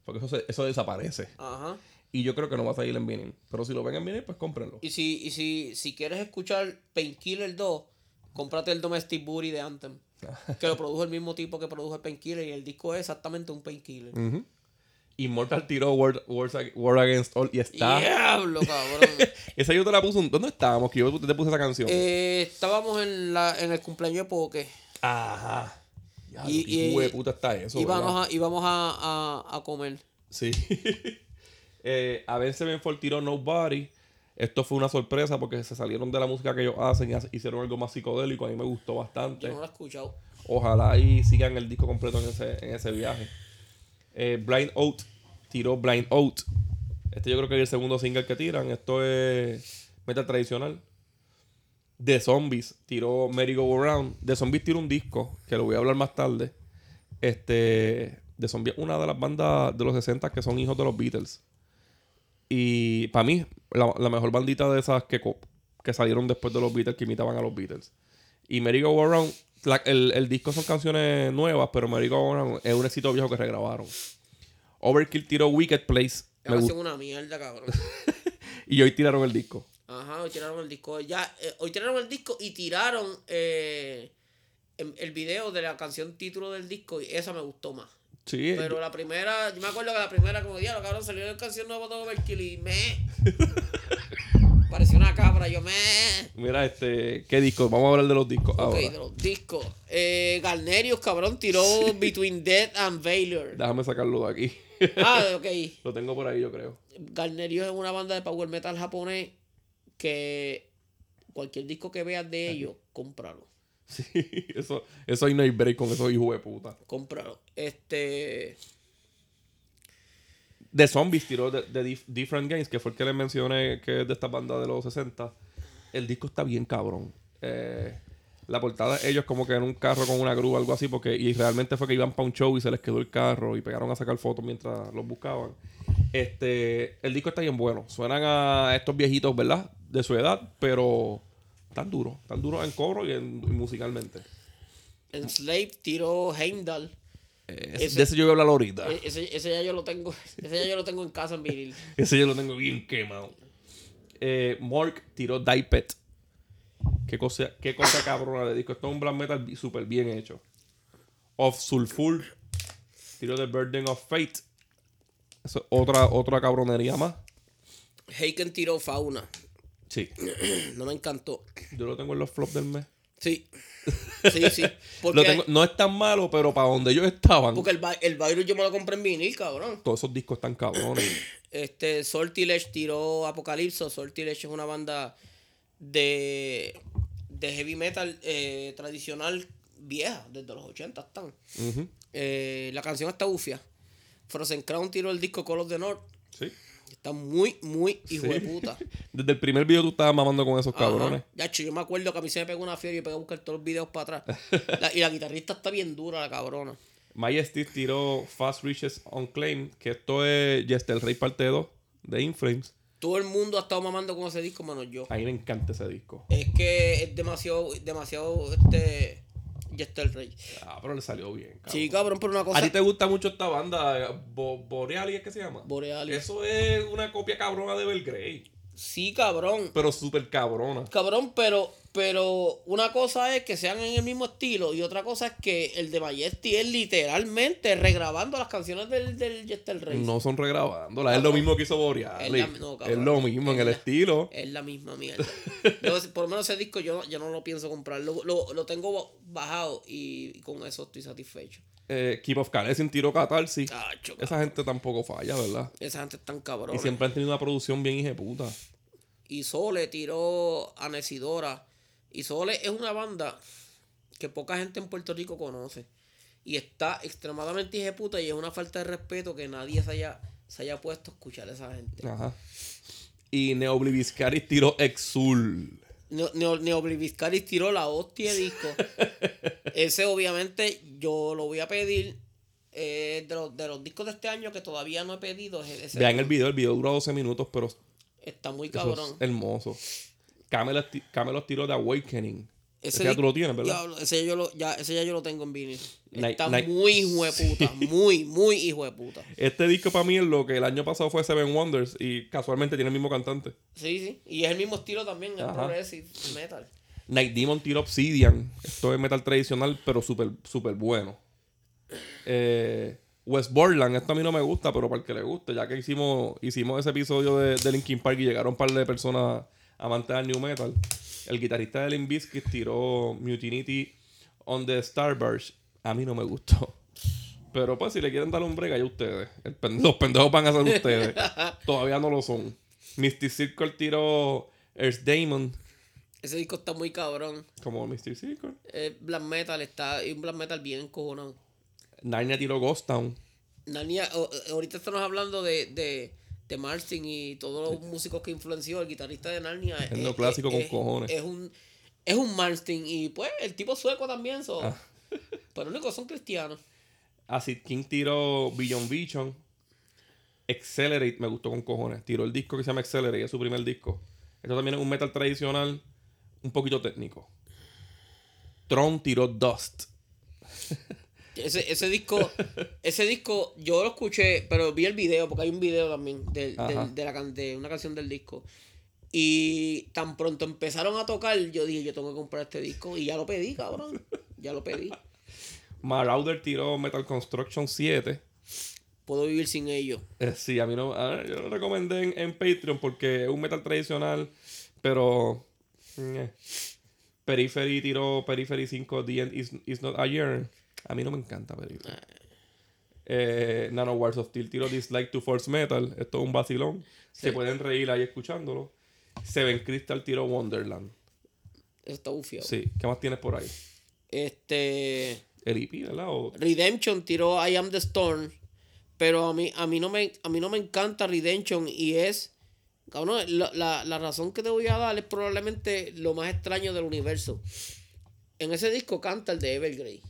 S2: Porque eso, se- eso desaparece.
S3: Ajá.
S2: Y yo creo que no va a salir en vinyl. Pero si lo ven en vinyl, pues cómprenlo.
S3: Y si, y si, si quieres escuchar Painkiller 2, cómprate el Domestic Booty de Anthem. Que lo produjo el mismo tipo que produjo el Painkiller y el disco es exactamente un Painkiller.
S2: Ujú. Immortal tiró Wars Ag- War Against All y está.
S3: Diablo, cabrón. <laughs>
S2: Esa yo te la puse. un- ¿Dónde estábamos? Que yo te puse esa canción.
S3: Eh, estábamos en, la, en el cumpleaños de Poke.
S2: Ajá. Ya,
S3: Y-
S2: qué
S3: y-
S2: de puta está eso.
S3: Vamos, a, y vamos a, a, a comer.
S2: Sí. <laughs> eh, a ver, Sevenfold tiró Nobody. Esto fue una sorpresa porque se salieron de la música que ellos hacen y hicieron algo más psicodélico. A mí me gustó bastante.
S3: Yo no lo he escuchado.
S2: Ojalá y sigan el disco completo en ese, en ese viaje. Eh, Blind Oat tiró Blind Oat. Este yo creo que es el segundo single que tiran. Esto es metal tradicional. The Zombies tiró Merry Go Around. The Zombies tiró un disco que lo voy a hablar más tarde. Este. The Zombies es una de las bandas de los 60 que son hijos de los Beatles. Y para mí, la, la mejor bandita de esas que, que salieron después de los Beatles, que imitaban a los Beatles. Y Merry Go Around, la- el, el disco son canciones nuevas, pero Merry Go Around es un éxito viejo que regrabaron. Overkill tiró Wicked Place. Me gustó.
S3: una mierda, cabrón. <laughs>
S2: Y hoy tiraron el disco.
S3: Ajá, hoy tiraron el disco. Ya, eh, hoy tiraron el disco y tiraron eh, el, el video de la canción título del disco y esa me gustó más.
S2: Sí,
S3: Pero la primera, yo me acuerdo que la primera, como diablo, cabrón, salió la canción nueva de Overkill y me. <laughs> Pareció una cabra, yo me.
S2: mira, este, ¿qué disco? Vamos a hablar de los discos
S3: Ok,
S2: ahora.
S3: de los discos. Eh, Galnerius, cabrón, tiró Between Death and Valor.
S2: Déjame sacarlo de aquí.
S3: Ah, <laughs> ok.
S2: lo tengo por ahí, yo creo.
S3: Galnerius es una banda de power metal japonés que cualquier disco que veas de ellos, cómpralo.
S2: Sí, <laughs> eso, eso ahí no hay break con esos hijos de puta.
S3: Cómpralo. Este.
S2: The Zombies tiró de, de Dif- Different Games, que fue el que les mencioné que es de esta banda de los 60. El disco está bien cabrón. Eh, la portada, ellos como que en un carro con una grúa, algo así, porque y realmente fue que iban para un show y se les quedó el carro y pegaron a sacar fotos mientras los buscaban. Este, el disco está bien bueno. Suenan a estos viejitos, ¿verdad? De su edad, pero tan duros, tan duros en cobro y, en, y musicalmente.
S3: Enslaved tiró Heimdall.
S2: Eh,
S3: Ese-
S2: de ese yo voy a hablar ahorita.
S3: E- Ese, ese ya yo lo tengo. <laughs> Ese ya yo lo tengo en casa en vinil. <laughs>
S2: Ese yo lo tengo bien quemado. Eh, Mork tiró Dipet. Qué cosa, qué cosa <laughs> cabrona de disco. Esto es un black metal súper bien hecho. Of Sulfur tiró The Burden of Fate. Eso es otra, otra cabronería más.
S3: Heiken tiró Fauna.
S2: Sí. <clears throat>
S3: No me encantó.
S2: Yo lo tengo en los flops del mes.
S3: Sí. <laughs> Sí, sí. Porque,
S2: Lo tengo- no es tan malo, pero para donde ellos estaban,
S3: porque el, el virus yo me lo compré en vinil, cabrón.
S2: todos esos discos están cabrones. <clears throat>
S3: Este, Sortilege tiró Apocalipso. Sortilege es una banda de, de heavy metal eh, tradicional vieja, desde los 80 están. Eh, la canción está bufia. Frozen Crown tiró el disco Call of the North.
S2: Sí.
S3: Está muy, muy hijo
S2: Sí.
S3: de puta. <laughs>
S2: Desde el primer video tú estabas mamando con esos cabrones.
S3: Yacho, yo me acuerdo que a mí se me pegó una fiebre y pegué a buscar todos los videos para atrás. <laughs> La- y la guitarrista está bien dura, la cabrona.
S2: Majesty tiró Fast Riches on Claim, que esto es Yes el Rey parte 2. de Inflames.
S3: Todo el mundo ha estado mamando con ese disco, menos yo.
S2: A mí me encanta ese disco.
S3: Es que es demasiado, demasiado, este, Jester Rey.
S2: Ah, pero le salió bien, cabrón.
S3: Sí, cabrón, pero una cosa...
S2: ¿A ti te gusta mucho esta banda? Bo Borealis es que se llama.
S3: Borealis.
S2: Eso es una copia cabrona de Belgrade.
S3: Sí, cabrón.
S2: Pero súper cabrona.
S3: Cabrón, pero, pero una cosa es que sean en el mismo estilo y otra cosa es que el de Majesty es literalmente regrabando las canciones del, del Jester Rey.
S2: No son regrabándolas. Es lo mismo que hizo Borealis.
S3: Es no,
S2: lo mismo en el
S3: la-
S2: estilo.
S3: Es la misma mierda. <laughs> Yo, por lo menos ese disco yo, yo no lo pienso comprar. Lo, lo, lo tengo bajado y, con eso estoy satisfecho.
S2: Eh, Keep of Calais tiro catarsis.
S3: Tacho,
S2: Esa gente tampoco falla, ¿verdad?
S3: Esa gente es tan cabrón.
S2: Y siempre han tenido una producción bien hijeputa.
S3: Y Sole tiró a Necidora. Y Sole es una banda que poca gente en Puerto Rico conoce. Y está extremadamente hijeputa y es una falta de respeto que nadie se haya, se haya puesto a escuchar a esa gente.
S2: Ajá. Y Neobliviscaris tiró Exul.
S3: Neo- Neo- Neobliviscaris tiró la hostia de disco. <laughs> Ese obviamente yo lo voy a pedir. eh, de, los, de los discos de este año que todavía no he pedido. es- ese
S2: Vean el video, el video dura 12 minutos, pero
S3: Está muy cabrón.
S2: es hermoso. Camelos, ti- Camelos tiró de Awakening. Ese,
S3: Ese
S2: ya tú lo tienes, ¿verdad?
S3: Diablo, ese, ya yo lo, ya, ese ya yo lo tengo en vinil. Está
S2: Night-
S3: muy hijo de puta. Muy, muy hijo de puta. <laughs>
S2: Este disco para mí es lo que el año pasado fue Seven Wonders y casualmente tiene el mismo cantante.
S3: Sí, sí. Y es el mismo estilo también,
S2: Ajá.
S3: progressive metal.
S2: Night Demon tiró Obsidian. Esto es metal tradicional, pero súper súper bueno. Eh, West Borland, esto a mí no me gusta, pero para el que le guste, ya que hicimos, hicimos ese episodio de, de Linkin Park y llegaron un par de personas amantes del new metal. El guitarrista de Limp Bizkit tiró Mutinity on the Starburst. A mí no me gustó. Pero pues si le quieren dar un break, ya ustedes. El los pendejos van a ser ustedes. <laughs> Todavía no lo son. Mystic Circle tiró Earth Damon.
S3: Ese disco está muy cabrón.
S2: Como Mystic Circle.
S3: Es black metal, está y un black metal bien cojonado.
S2: Narnia tiró Ghost Town.
S3: Narnia, o- ahorita estamos hablando de, de, de Martin y todos los músicos que influenció. El guitarrista de Narnia
S2: Es neoclásico con
S3: es-
S2: cojones.
S3: Es un, es un Martin y pues el tipo sueco también. So,
S2: Ah. <laughs>
S3: Pero lo único son cristianos.
S2: Acid King tiró Beyond Vision. Accelerate me gustó con cojones. Tiró el disco que se llama Accelerate, es su primer disco. Esto también es un metal tradicional, un poquito técnico. Tron tiró Dust. <laughs>
S3: Ese, ese disco, <laughs> ese disco, yo lo escuché, pero vi el video, porque hay un video también del-
S2: Ajá.
S3: de, la, de una canción del disco. Y tan pronto empezaron a tocar, yo dije, yo tengo que comprar este disco. Y ya lo pedí, cabrón. Ya lo pedí. <laughs>
S2: Marauder tiró Metal Construction 7.
S3: Puedo vivir sin ello.
S2: Eh, sí, a mí no. a ver, yo lo recomendé en, en Patreon porque es un metal tradicional, pero. eh. Periphery tiró Periphery 5 The End is, is Not a Year. A mí no me encanta Periphery. Eh, Nano Wars of Steel tiró Dislike to Force Metal. Esto es un vacilón. Se pueden reír ahí escuchándolo. Seven Crystal tiró Wonderland.
S3: Eso está bufiado.
S2: Sí, ¿qué más tienes por ahí?
S3: Este.
S2: El EP, ¿verdad? O-
S3: Redemption tiró I Am the Storm. Pero a mí, a mí no me, a mí no me encanta Redemption. Y es. Cabrón, la, la, la razón que te voy a dar es probablemente lo más extraño del universo. En ese disco canta el de Evergrey.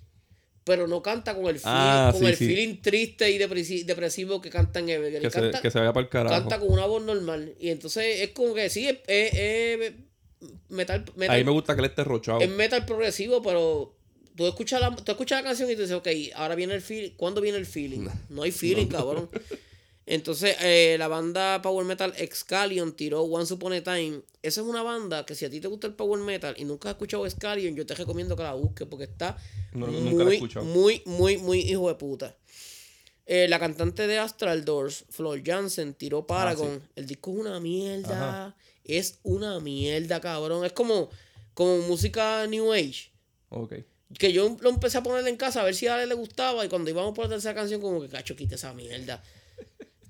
S3: Pero no canta con el, feeling,
S2: Ah,
S3: con
S2: sí,
S3: el
S2: sí.
S3: feeling triste y depresi- depresivo que canta en Evergrey.
S2: que,
S3: canta,
S2: se, que se vaya para el carajo.
S3: canta con una voz normal. Y entonces es como que sí, es, es- es metal, metal,
S2: A mí me gusta que él esté rochado.
S3: es metal progresivo, pero tú escuchas, la, tú escuchas la canción y tú dices, ok, ahora viene el feeling. ¿Cuándo viene el feeling? No, hay feeling, <laughs> cabrón. Entonces, eh, la banda Power Metal Excalion tiró Once Upon a Time. Esa es una banda que si a ti te gusta el Power Metal y nunca has escuchado Excalion, yo te recomiendo que la busques porque está
S2: No,
S3: muy, muy, muy, muy hijo de puta. Eh, la cantante de Astral Doors, Flor Jansen, tiró Paragon. El disco es una mierda.
S2: Ajá.
S3: Es una mierda, cabrón. Es como, como música New Age.
S2: Ok.
S3: Que yo lo empecé a poner en casa a ver si a Ale le gustaba. Y cuando íbamos por la tercera canción, como que cacho, quita esa mierda.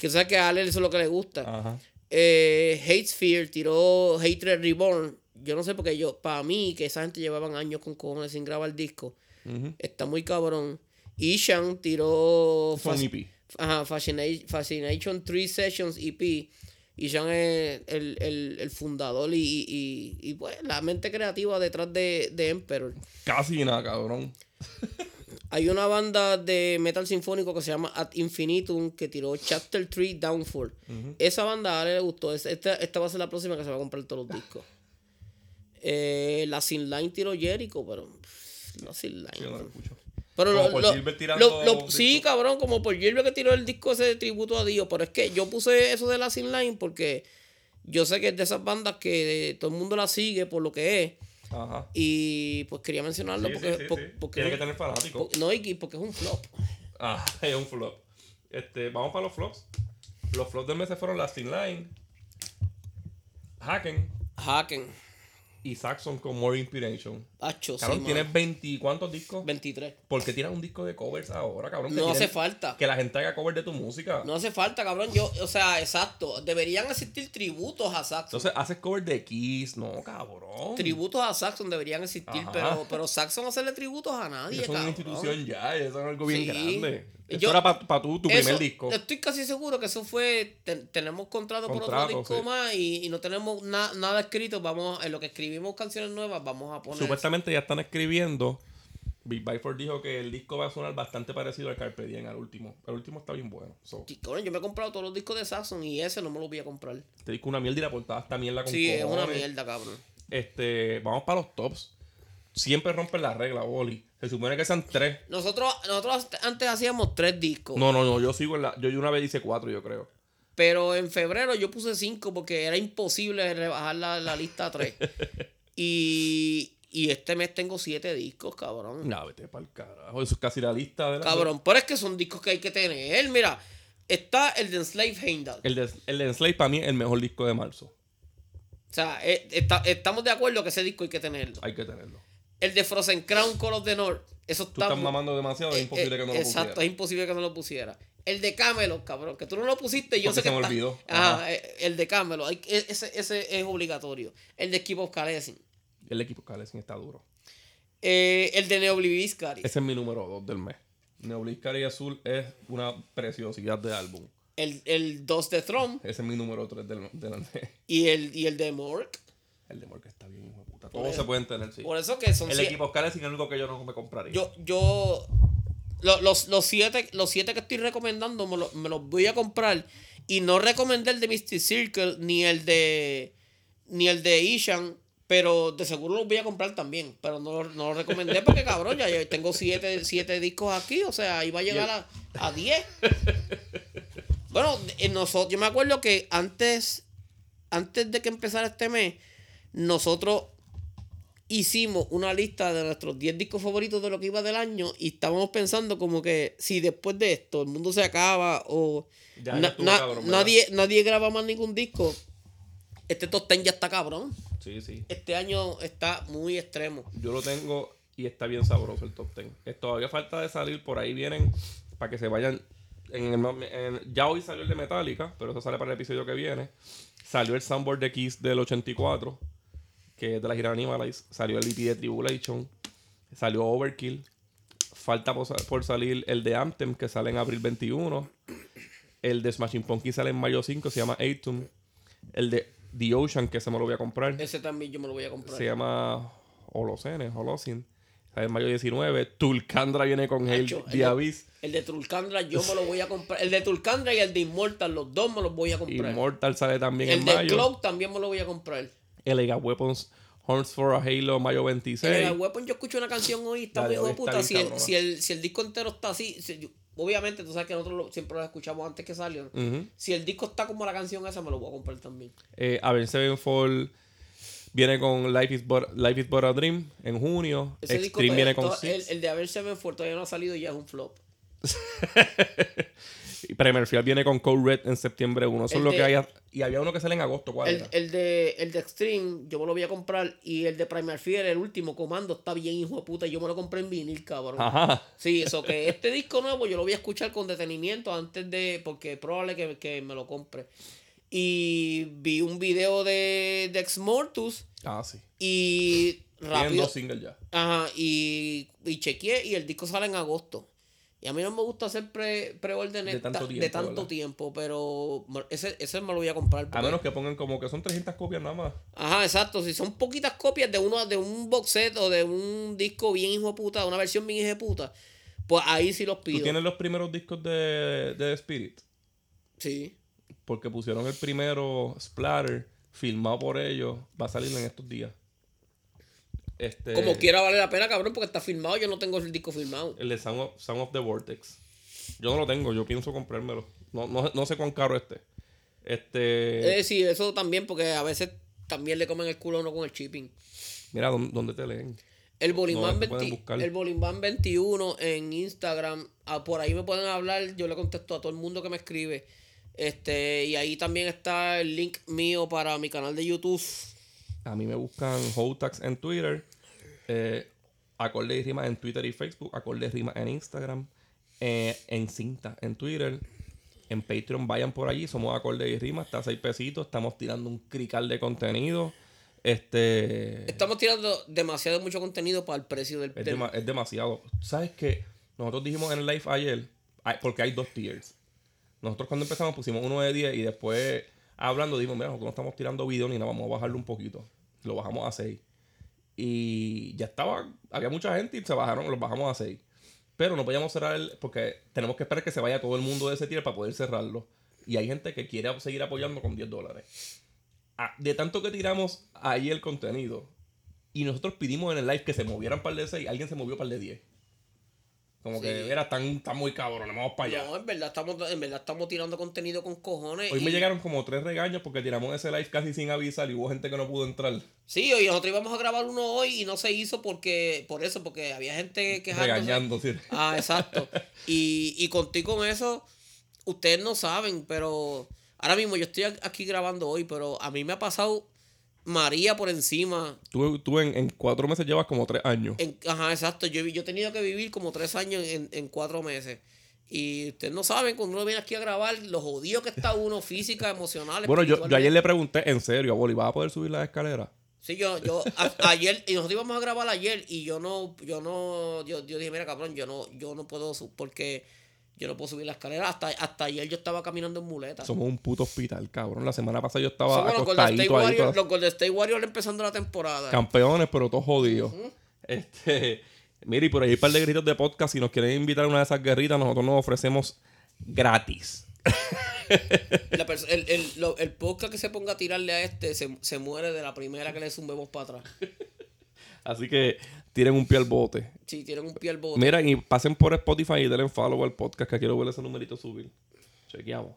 S3: Que sabes que a Ale eso es lo que le gusta.
S2: Ajá.
S3: Eh, Hate Sphere tiró Hatred Reborn. Yo no sé porque yo, para mí, que esa gente llevaban años con cojones sin grabar disco.
S2: Ujú.
S3: Está muy cabrón. Ishan tiró
S2: Fue un
S3: Fasc-
S2: EP.
S3: ajá, Fascina- Fascination 3 Sessions EP. Ishan es el, el, el fundador y, y, y, y, pues la mente creativa detrás de, de Emperor.
S2: Casi nada, cabrón. <laughs>
S3: Hay una banda de metal sinfónico que se llama Ad Infinitum que tiró Chapter 3 Downfall. Esa banda a Ale le gustó. Es- Esta, esta va a ser la próxima que se va a comprar todos los discos. Eh, la Sin Line tiró Jericho, pero. pff, La Sin Line.
S2: Sí, no.
S3: Pero
S2: Como
S3: lo-
S2: por
S3: lo-
S2: tirando
S3: sí, cabrón, como por Gilbert que tiró el disco ese de tributo a Dios. Pero es que yo puse eso de la Sin Line porque yo sé que es de esas bandas que todo el mundo la sigue por lo que es.
S2: Ajá.
S3: Y pues quería mencionarlo
S2: Sí,
S3: porque,
S2: sí, sí,
S3: por-
S2: sí.
S3: porque
S2: Tiene que tener fanáticos.
S3: por- no, y porque es un flop. <laughs>
S2: Ah, es un flop. Este, vamos para los flops. Los flops del mes fueron Last in Line, Haken
S3: Haken,
S2: y Saxon con More Inspiration.
S3: Hacho, sí,
S2: Cabrón,
S3: mano.
S2: ¿tienes 20 cuántos discos?
S3: 23.
S2: ¿Por qué tiras un disco de covers ahora, cabrón? Que
S3: No hace falta.
S2: Que la gente haga covers de tu música.
S3: No hace falta, cabrón. Yo, o sea, exacto. Deberían existir tributos a Saxon.
S2: Entonces haces covers de Kiss. No, cabrón.
S3: tributos a Saxon deberían existir,
S2: Ajá.
S3: pero, pero Saxon hacerle tributos a nadie,
S2: Eso es una institución ya, eso es algo bien
S3: Sí.
S2: grande. Eso
S3: Yo-
S2: era para tu, tu primer disco.
S3: Estoy casi seguro que eso fue. ten- tenemos contrato, por
S2: Contrato,
S3: otro disco
S2: sí.
S3: más y, y no tenemos na- nada escrito. Vamos, en lo que escribimos canciones nuevas, vamos a poner.
S2: Supuestamente ya están escribiendo. Big Byford dijo que el disco va a sonar bastante parecido al Carpe Diem, al último. El último está bien bueno. So,
S3: yo me he comprado todos los discos de Saxon y ese no me lo voy a comprar.
S2: este disco una mierda y la portada está mierda con
S3: Sí, es una mierda, cabrón.
S2: Este, vamos para los tops. Siempre rompen la regla, Boli. Se supone que sean tres.
S3: Nosotros, nosotros antes hacíamos tres discos.
S2: No, no, no, yo sigo en la. Yo una vez hice cuatro, yo creo.
S3: Pero en febrero yo puse 5 porque era imposible rebajar la, la lista a 3. <laughs> y, y este mes tengo 7 discos, cabrón.
S2: No, vete para el carajo. Eso es casi la lista de la.
S3: Cabrón, pero es que son discos que hay que tener. Mira, está el de Enslave Heimdall.
S2: El de, el de Enslave para mí es el mejor disco de marzo.
S3: O sea, eh, está- estamos de acuerdo que ese disco hay que tenerlo.
S2: Hay que tenerlo.
S3: El de Frozen Crown Call of the North. Eso
S2: Tú
S3: está.
S2: estás mamando demasiado, es
S3: eh,
S2: imposible
S3: eh,
S2: que no lo
S3: Exacto,
S2: pusiera.
S3: es imposible que no lo pusiera. El de Camelot, cabrón, que tú no lo pusiste yo
S2: Porque
S3: sé que
S2: se me
S3: está-
S2: olvidó.
S3: Ajá,
S2: Ajá.
S3: eh, el de Camelot, ese, ese es obligatorio. El de Keep of.
S2: El equipo Calesín está duro.
S3: Eh, el de Neobliviscaris.
S2: Ese es mi número 2 del mes. Neobliskari Azul es una preciosidad de álbum.
S3: El, el 2 de Throne.
S2: Ese es mi número 3 del, del mes.
S3: Y el, y el de Mork.
S2: El de Morque está bien. Todos se pueden tener, sí.
S3: Por eso que son
S2: El equipo Calesín es el único que yo no me compraría.
S3: Yo, yo. lo- los, los, siete, los siete que estoy recomendando me, lo- me los voy a comprar. Y no recomendé el de Mystic Circle ni el de. Ni el de Ishan. Pero de seguro los voy a comprar también. Pero no, no los recomendé porque, cabrón, ya yo tengo siete, siete discos aquí. O sea, iba a llegar a, a 10. Bueno, en nosotros, yo me acuerdo que antes, antes de que empezara este mes, nosotros hicimos una lista de nuestros 10 discos favoritos de lo que iba del año y estábamos pensando como que si después de esto el mundo se acaba o
S2: Ya,
S3: na-
S2: ya estuvo
S3: na-
S2: cabrón,
S3: nadie, nadie graba más ningún disco, este top 10 ya está cabrón.
S2: Sí, sí.
S3: Este año está muy extremo.
S2: Yo lo tengo y está bien sabroso el top 10. Es, todavía falta de salir, por ahí vienen para que se vayan. En el- en- ya hoy salió el de Metallica, pero eso sale para el episodio que viene. Salió el Soundboard de Kiss del 84, que es de la gira Animalize. Salió el EP de Tribulation. Salió Overkill. Falta por, sa- por salir el de Anthem, que sale en abril 21. El de Smashing Pumpkins sale en mayo 5, se llama Atum. El de The Ocean, que se me lo voy a comprar.
S3: Ese también yo me lo voy a comprar.
S2: Se llama Holocene, Holocene. Sale en mayo 19. Tulcandra viene con
S3: el de-
S2: Abyss.
S3: El de Tulcandra yo me lo voy a comprar. El de Tulcandra y el de Immortal, los dos me los voy a comprar.
S2: Immortal sale también
S3: el
S2: en
S3: de
S2: mayo.
S3: Cloak también me lo voy a comprar.
S2: Elega Weapons, Horns for a Halo, mayo 26.
S3: En el Weapon yo escucho una canción hoy está muy hijo puta. Si el, si, el, si el disco entero está así, si- yo- obviamente tú sabes que nosotros lo- siempre lo escuchamos antes que salió. Si el disco está como la canción esa, me lo voy a comprar también.
S2: Eh, Avenged Sevenfold viene con Life is, But, Life is But a Dream en junio.
S3: Ese disco
S2: viene con
S3: el, de Haber Sevenfold todavía no ha salido y ya es un flop. <laughs>
S2: Y Primer Field viene con Code Red en septiembre 1. Eso
S3: El
S2: es lo
S3: de-
S2: que hay. Y había uno que sale en agosto. ¿Cuál
S3: El, el de, el de Extreme, yo me lo voy a comprar. Y el de Primal Fear, el último comando, está bien, hijo de puta. y Yo me lo compré en vinil, cabrón.
S2: Ajá.
S3: Sí, eso que este disco nuevo yo lo voy a escuchar con detenimiento antes de. Porque es probable que, que me lo compre. Y vi un video de, de Ex Mortus
S2: Ah, sí.
S3: y
S2: Tienen
S3: rápido.
S2: dos singles ya.
S3: Ajá, y, y chequeé y el disco sale en agosto. Y a mí no me gusta hacer pre- pre-ordenes
S2: De tanto
S3: ta-
S2: tiempo,
S3: de tanto
S2: ¿verdad?
S3: tiempo, pero ese, ese me lo voy a comprar.
S2: A menos que pongan como que son 300 copias nada más.
S3: Ajá, exacto. Si son poquitas copias de uno de un box set o de un disco bien hijo de puta, una versión bien hijo de puta, Pues ahí sí los
S2: ¿Tú
S3: pido.
S2: tienes los primeros discos de, de Spirit?
S3: Sí.
S2: Porque pusieron el primero, Splatter, filmado por ellos. Va a salir en estos días. Este,
S3: Como quiera vale la pena, cabrón, porque está filmado. Yo no tengo el disco filmado.
S2: El de Sound of, Sound of the Vortex. Yo no lo tengo, yo pienso comprármelo. No, no, no sé cuán caro este. Este.
S3: Eh, sí, eso también, porque a veces también le comen el culo a uno con el shipping.
S2: Mira, ¿dónde, te leen?
S3: El Bolimán,
S2: No, te pueden
S3: 20
S2: buscar.
S3: el Bolimán 21 en Instagram. ah, por ahí me pueden hablar. Yo le contesto a todo el mundo que me escribe. Este, y ahí también está el link mío para mi canal de YouTube.
S2: A mí me buscan Hotax en Twitter. Eh, acorde y rima en Twitter y Facebook. Acorde y rima en Instagram. eh, en cinta en Twitter. En Patreon vayan por allí. Somos acorde y rima. Está a 6 pesitos. Estamos tirando un crical de contenido. Este.
S3: Estamos tirando demasiado mucho contenido para el precio del,
S2: Es,
S3: del-
S2: dema- es demasiado. ¿Sabes qué? Nosotros dijimos en el live ayer, porque hay dos tiers. Nosotros cuando empezamos pusimos uno de 10 y después hablando dijimos, mira, nosotros no estamos tirando video ni nada, vamos a bajarlo un poquito. Lo bajamos a 6. Y ya estaba, había mucha gente y se bajaron, los bajamos a 6. Pero no podíamos cerrar el, porque tenemos que esperar que se vaya todo el mundo de ese tier para poder cerrarlo. Y hay gente que quiere seguir apoyando con 10 dólares. Ah, De tanto que tiramos ahí el contenido, y nosotros pedimos en el live que se movieran par de 6, alguien se movió par de 10. Como que era tan, tan muy cabrón, vamos para allá.
S3: No, en verdad estamos, en verdad estamos tirando contenido con cojones.
S2: Hoy me llegaron como tres regaños porque tiramos ese live casi sin avisar y hubo gente que no pudo entrar.
S3: Sí, y nosotros íbamos a grabar uno hoy y no se hizo porque, por eso, porque había gente quejándose.
S2: Regañando, sí.
S3: Ah, exacto. <laughs> Y, y contigo con eso, ustedes no saben, pero ahora mismo yo estoy aquí grabando hoy, pero a mí me ha pasado María por encima.
S2: Tú, tú en, en cuatro meses llevas como tres años.
S3: En- ajá, exacto. Yo, yo he tenido que vivir como tres años en, en cuatro meses. Y ustedes no saben, cuando uno viene aquí a grabar, lo jodido que está uno, física, emocional.
S2: Bueno, yo, yo ayer le pregunté en serio a Boli, ¿vas a poder subir las escaleras?
S3: Sí, yo, yo, a- ayer, y nosotros íbamos a grabar ayer, y yo no, yo no, yo, yo dije, mira, cabrón, yo no, yo no puedo, porque yo no puedo subir la escalera. Hasta, hasta ayer yo estaba caminando en muleta.
S2: Somos un puto hospital, cabrón. La semana pasada yo estaba
S3: Somos los Golden, State. Warriors, los Golden State Warriors empezando la temporada.
S2: Campeones, pero todos jodidos. Este, mire, y por ahí hay un par de gritos de podcast. Si nos quieren invitar a una de esas guerritas, nosotros nos ofrecemos gratis. <laughs>
S3: La perso- el, el, lo- el podcast que se ponga a tirarle a este se, se muere de la primera que le zumbemos para atrás.
S2: Así que tiren un pie al bote.
S3: Si tienen un pie al bote.
S2: Mira, y pasen por Spotify y denle follow al podcast que quiero ver ese numerito subir. Chequeamos.